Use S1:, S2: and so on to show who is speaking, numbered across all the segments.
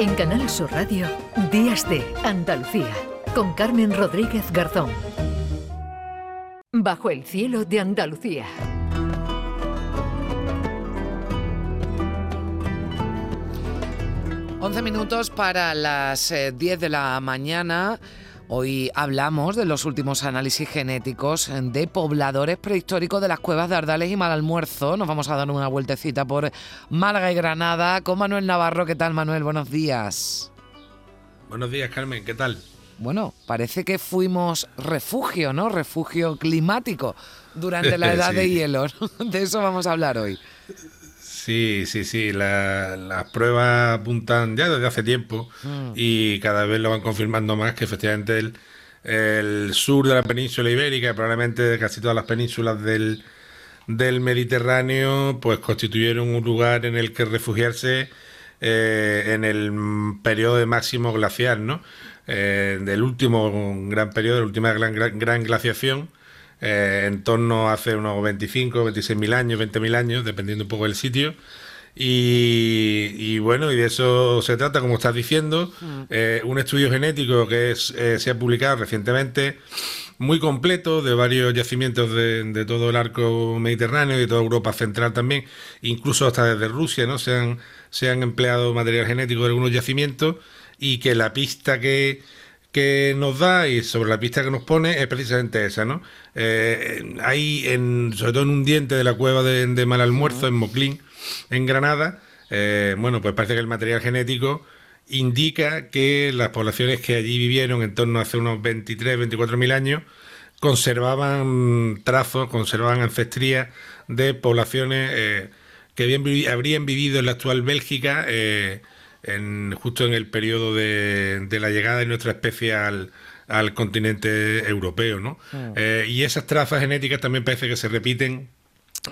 S1: En Canal Sur Radio, Días de Andalucía, con Carmen Rodríguez Garzón. Bajo el cielo de Andalucía.
S2: Once minutos para las 10 eh, de la mañana. Hoy hablamos de los últimos análisis genéticos de pobladores prehistóricos de las cuevas de Ardales y Malalmuerzo. Nos vamos a dar una vueltecita por Málaga y Granada con Manuel Navarro. ¿Qué tal, Manuel? Buenos días.
S3: Buenos días, Carmen. ¿Qué tal?
S2: Bueno, parece que fuimos refugio, ¿no? Refugio climático durante la edad de hielo. De eso vamos a hablar hoy.
S3: Sí, sí, sí. las pruebas apuntan ya desde hace tiempo mm. y cada vez lo van confirmando más que efectivamente el, el sur de la península ibérica, probablemente de casi todas las penínsulas del, del Mediterráneo, pues constituyeron un lugar en el que refugiarse eh, en el periodo de máximo glacial, ¿no? Eh, del último gran periodo, de la última gran, gran glaciación eh, en torno a hace unos 25, 26 mil años, 20 mil años, dependiendo un poco del sitio. Y, bueno, y de eso se trata, como estás diciendo, mm. eh, un estudio genético que es, eh, se ha publicado recientemente, muy completo, de varios yacimientos de, todo el arco mediterráneo y de toda Europa central también, incluso hasta desde Rusia, ¿no? Se han, se han empleado material genético de algunos yacimientos y que la pista que, que nos da y sobre la pista que nos pone es precisamente esa, ¿no? Eh, hay, en, sobre todo en un diente de la cueva de, de Malalmuerzo, en Moclín, en Granada, eh, bueno, pues parece que el material genético indica que las poblaciones que allí vivieron en torno a hace unos 23, 24 mil años conservaban trazos, conservaban ancestría de poblaciones eh, que habrían vivido en la actual Bélgica en, justo en el periodo de, de la llegada de nuestra especie al, al continente europeo. ¿no? Hmm. Eh, y esas trazas genéticas también parece que se repiten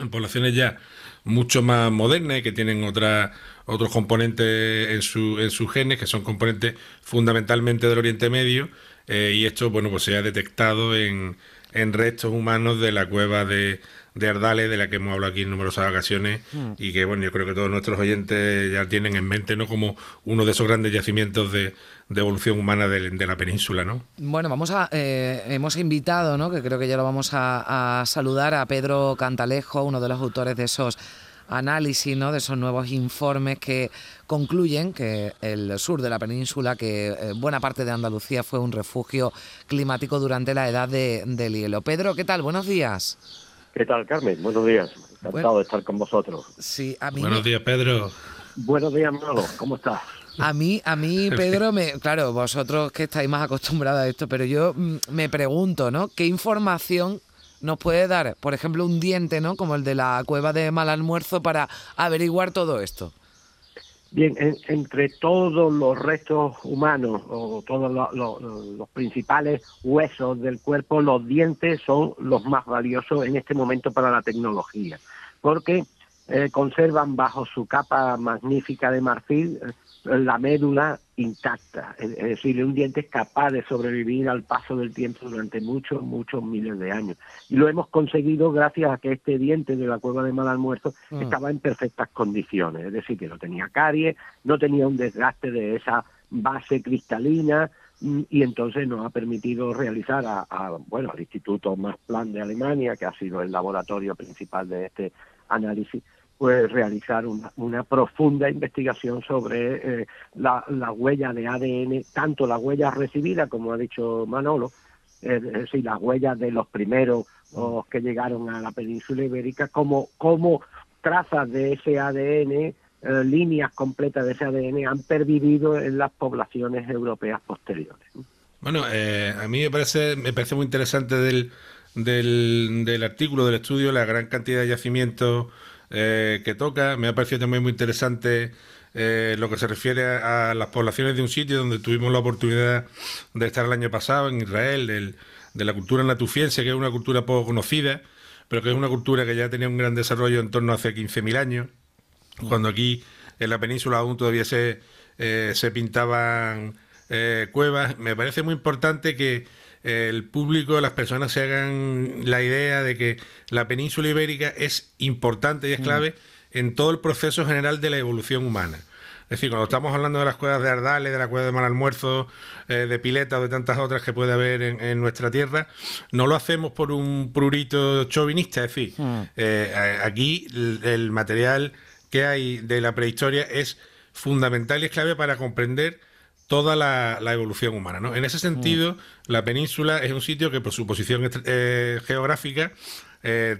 S3: en poblaciones ya mucho más modernas y que tienen otra, otros componentes en, su, en sus genes, que son componentes fundamentalmente del Oriente Medio, eh, y esto bueno, pues se ha detectado en, en restos humanos de la cueva de, de Ardales, de la que hemos hablado aquí en numerosas ocasiones hmm. y que, bueno, yo creo que todos nuestros oyentes ya tienen en mente, ¿no? Como uno de esos grandes yacimientos de, evolución humana de, la península, ¿no?
S2: Bueno, vamos a, eh, hemos invitado, ¿no? Que creo que ya lo vamos a, saludar a Pedro Cantalejo, uno de los autores de esos análisis, ¿no? De esos nuevos informes que concluyen que el sur de la península, que eh, buena parte de Andalucía fue un refugio climático durante la edad de, del hielo. Pedro, ¿qué tal? Buenos días.
S4: ¿Qué tal, Carmen? Buenos días. Encantado de estar con vosotros.
S2: Sí, a mí
S3: Buenos días, Pedro.
S4: Buenos días, Manolo. ¿Cómo estás?
S2: A mí, a mí, Pedro, me, claro, vosotros que estáis más acostumbrados a esto, pero yo mm, me pregunto, ¿no? ¿Qué información nos puede dar, por ejemplo, un diente, ¿no? Como el de la cueva de mal almuerzo para averiguar todo esto.
S4: Bien, entre todos los restos humanos o todos los principales huesos del cuerpo, los dientes son los más valiosos en este momento para la tecnología, porque eh, conservan bajo su capa magnífica de marfil eh, la médula intacta, es decir, un diente es capaz de sobrevivir al paso del tiempo durante muchos, muchos miles de años. Y lo hemos conseguido gracias a que este diente de la cueva de mal almuerzo mm. estaba en perfectas condiciones, es decir, que no tenía caries, no tenía un desgaste de esa base cristalina, mm, y entonces nos ha permitido realizar a, bueno al Instituto Max Planck de Alemania que ha sido el laboratorio principal de este análisis pues realizar una, una profunda investigación sobre eh, la, la, huella de ADN, tanto la huella recibida, como ha dicho Manolo, es decir, las huellas de los primeros que llegaron a la península ibérica, como, como trazas de ese ADN, eh, líneas completas de ese ADN han pervivido en las poblaciones europeas posteriores.
S3: Bueno, eh, a mí me parece, me parece muy interesante del, del artículo, del estudio, la gran cantidad de yacimientos eh, que toca. Me ha parecido también muy interesante eh, lo que se refiere a, las poblaciones de un sitio donde tuvimos la oportunidad de estar el año pasado, en Israel, de la cultura natufiense, que es una cultura poco conocida, pero que es una cultura que ya tenía un gran desarrollo en torno a hace 15.000 años, cuando aquí en la península aún todavía se, eh, se pintaban cuevas. Me parece muy importante que el público, las personas se hagan la idea de que la península ibérica es importante y es mm. clave en todo el proceso general de la evolución humana. Es decir, cuando estamos hablando de las cuevas de Ardales, de la cueva de Malalmuerzo, eh, de Pileta o de tantas otras que puede haber en, nuestra tierra, no lo hacemos por un prurito chauvinista. Es decir, hmm. eh, aquí el, material que hay de la prehistoria es fundamental y es clave para comprender toda la, evolución humana. ¿no? En ese sentido, hmm. la península es un sitio que por su posición eh, geográfica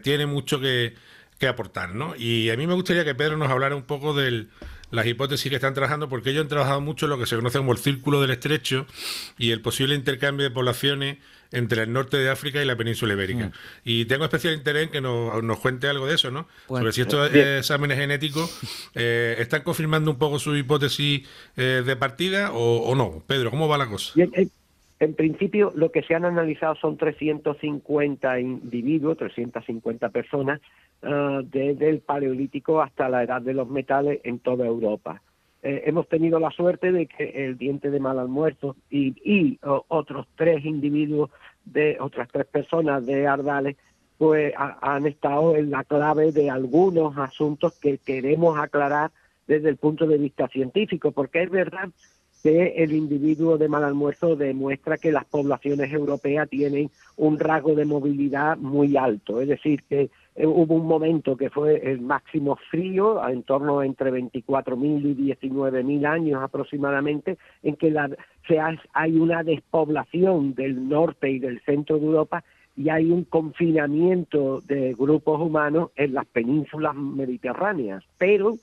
S3: tiene mucho que, que aportar. ¿no? Y a mí me gustaría que Pedro nos hablara un poco de las hipótesis que están trabajando, porque ellos han trabajado mucho en lo que se conoce como el círculo del estrecho y el posible intercambio de poblaciones entre el norte de África y la península ibérica. Mm. Y tengo especial interés en que nos, cuente algo de eso, ¿no? Sobre si estos exámenes genéticos eh, están confirmando un poco su hipótesis eh, de partida o, no. Pedro, ¿cómo va la cosa?
S4: En principio, lo que se han analizado son 350 individuos, 350 personas, uh, desde el Paleolítico hasta la Edad de los Metales en toda Europa. Eh, hemos tenido la suerte de que el diente de mal almuerzo y, y otros tres individuos de otras tres personas de Ardales pues han estado en la clave de algunos asuntos que queremos aclarar desde el punto de vista científico, porque es verdad que el individuo de mal almuerzo demuestra que las poblaciones europeas tienen un rasgo de movilidad muy alto, es decir, que hubo un momento que fue el máximo frío, en torno entre 24.000 y 19.000 años aproximadamente, en que la, se hay una despoblación del norte y del centro de Europa y hay un confinamiento de grupos humanos en las penínsulas mediterráneas, pero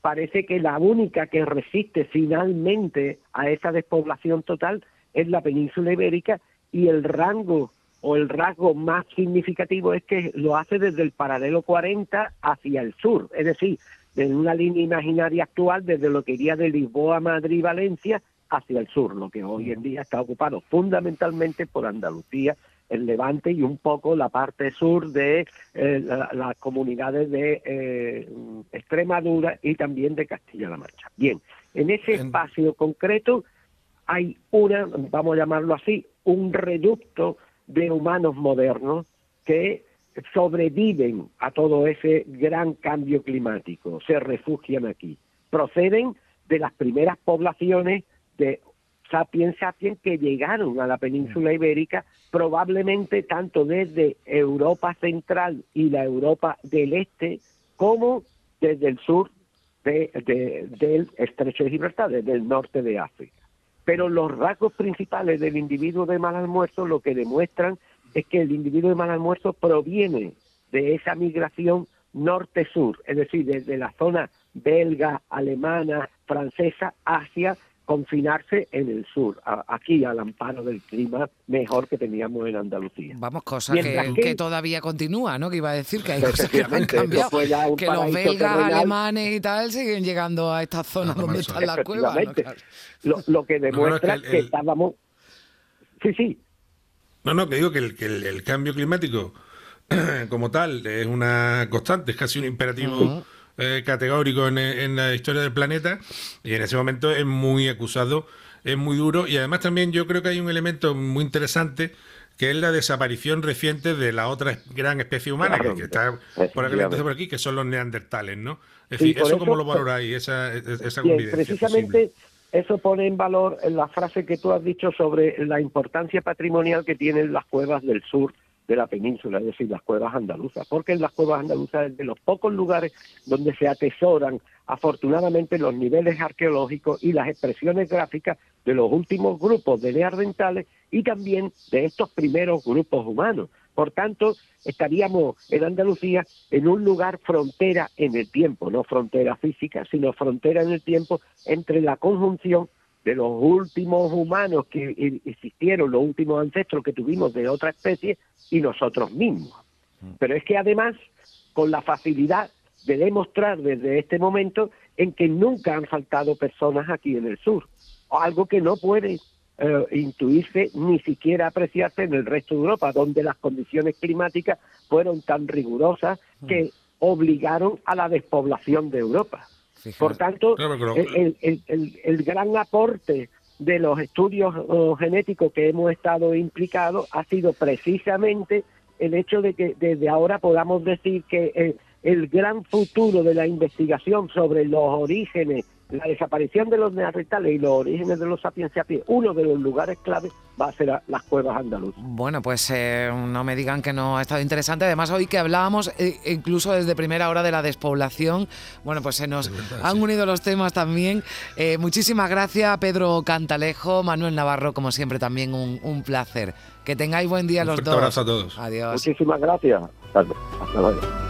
S4: parece que la única que resiste finalmente a esa despoblación total es la península ibérica y el rango o el rasgo más significativo es que lo hace desde el paralelo 40 hacia el sur, es decir, en una línea imaginaria actual desde lo que iría de Lisboa, Madrid, Valencia hacia el sur, lo que hoy en día está ocupado fundamentalmente por Andalucía el Levante y un poco la parte sur de eh, las comunidades de eh, Extremadura y también de Castilla-La Mancha. Bien, en ese espacio concreto hay una, vamos a llamarlo así, un reducto de humanos modernos que sobreviven a todo ese gran cambio climático, se refugian aquí. Proceden de las primeras poblaciones de sapiens sapiens que llegaron a la península ibérica probablemente tanto desde Europa central y la Europa del este como desde el sur del estrecho de Gibraltar, desde el norte de África. Pero los rasgos principales del individuo de mal almuerzo lo que demuestran es que el individuo de mal almuerzo proviene de esa migración norte-sur, es decir, desde la zona belga, alemana, francesa hacia confinarse en el sur, aquí al amparo del clima mejor que teníamos en Andalucía.
S2: Vamos, cosa que, todavía continúa, ¿no? Que iba a decir que hay cosas que han cambiado, que los belgas, alemanes y tal siguen llegando a estas zonas donde están las cuevas.
S4: lo, que demuestra que, estábamos... Sí, sí.
S3: No, no, que digo que el, cambio climático como tal es una constante, es casi un imperativo... Eh, categórico en, la historia del planeta y en ese momento es muy acusado, es muy duro y además también yo creo que hay un elemento muy interesante que es la desaparición reciente de la otra gran especie humana que, está por aquí, por aquí, que son los neandertales, ¿no? Es decir, eso, cómo lo valoráis, esa, esa
S4: Precisamente eso pone en valor la frase que tú has dicho sobre la importancia patrimonial que tienen las cuevas del sur de la península, es decir, las cuevas andaluzas, porque las cuevas andaluzas es de los pocos lugares donde se atesoran afortunadamente los niveles arqueológicos y las expresiones gráficas de los últimos grupos de neandertales y también de estos primeros grupos humanos. Por tanto, estaríamos en Andalucía en un lugar frontera en el tiempo, no frontera física, sino frontera en el tiempo entre la conjunción de los últimos humanos que existieron, los últimos ancestros que tuvimos de otra especie y nosotros mismos. Mm. Pero es que además, con la facilidad de demostrar desde este momento en que nunca han faltado personas aquí en el sur, algo que no puede eh, intuirse ni siquiera apreciarse en el resto de Europa, donde las condiciones climáticas fueron tan rigurosas mm. que obligaron a la despoblación de Europa. Por tanto, el, gran aporte de los estudios genéticos que hemos estado implicados ha sido precisamente el hecho de que desde ahora podamos decir que eh, el gran futuro de la investigación sobre los orígenes la desaparición de los neandertales y los orígenes de los sapiens sapiens, uno de los lugares clave va a ser las cuevas andaluzas.
S2: Bueno, pues eh, no me digan que no ha estado interesante. Además, hoy que hablábamos eh, incluso desde primera hora de la despoblación, bueno, pues se nos han unido los temas también. Eh, muchísimas gracias, Pedro Cantalejo, Manuel Navarro, como siempre, también un, placer. Que tengáis buen día los dos. Un
S3: abrazo a todos.
S2: Adiós.
S4: Muchísimas gracias. Hasta luego.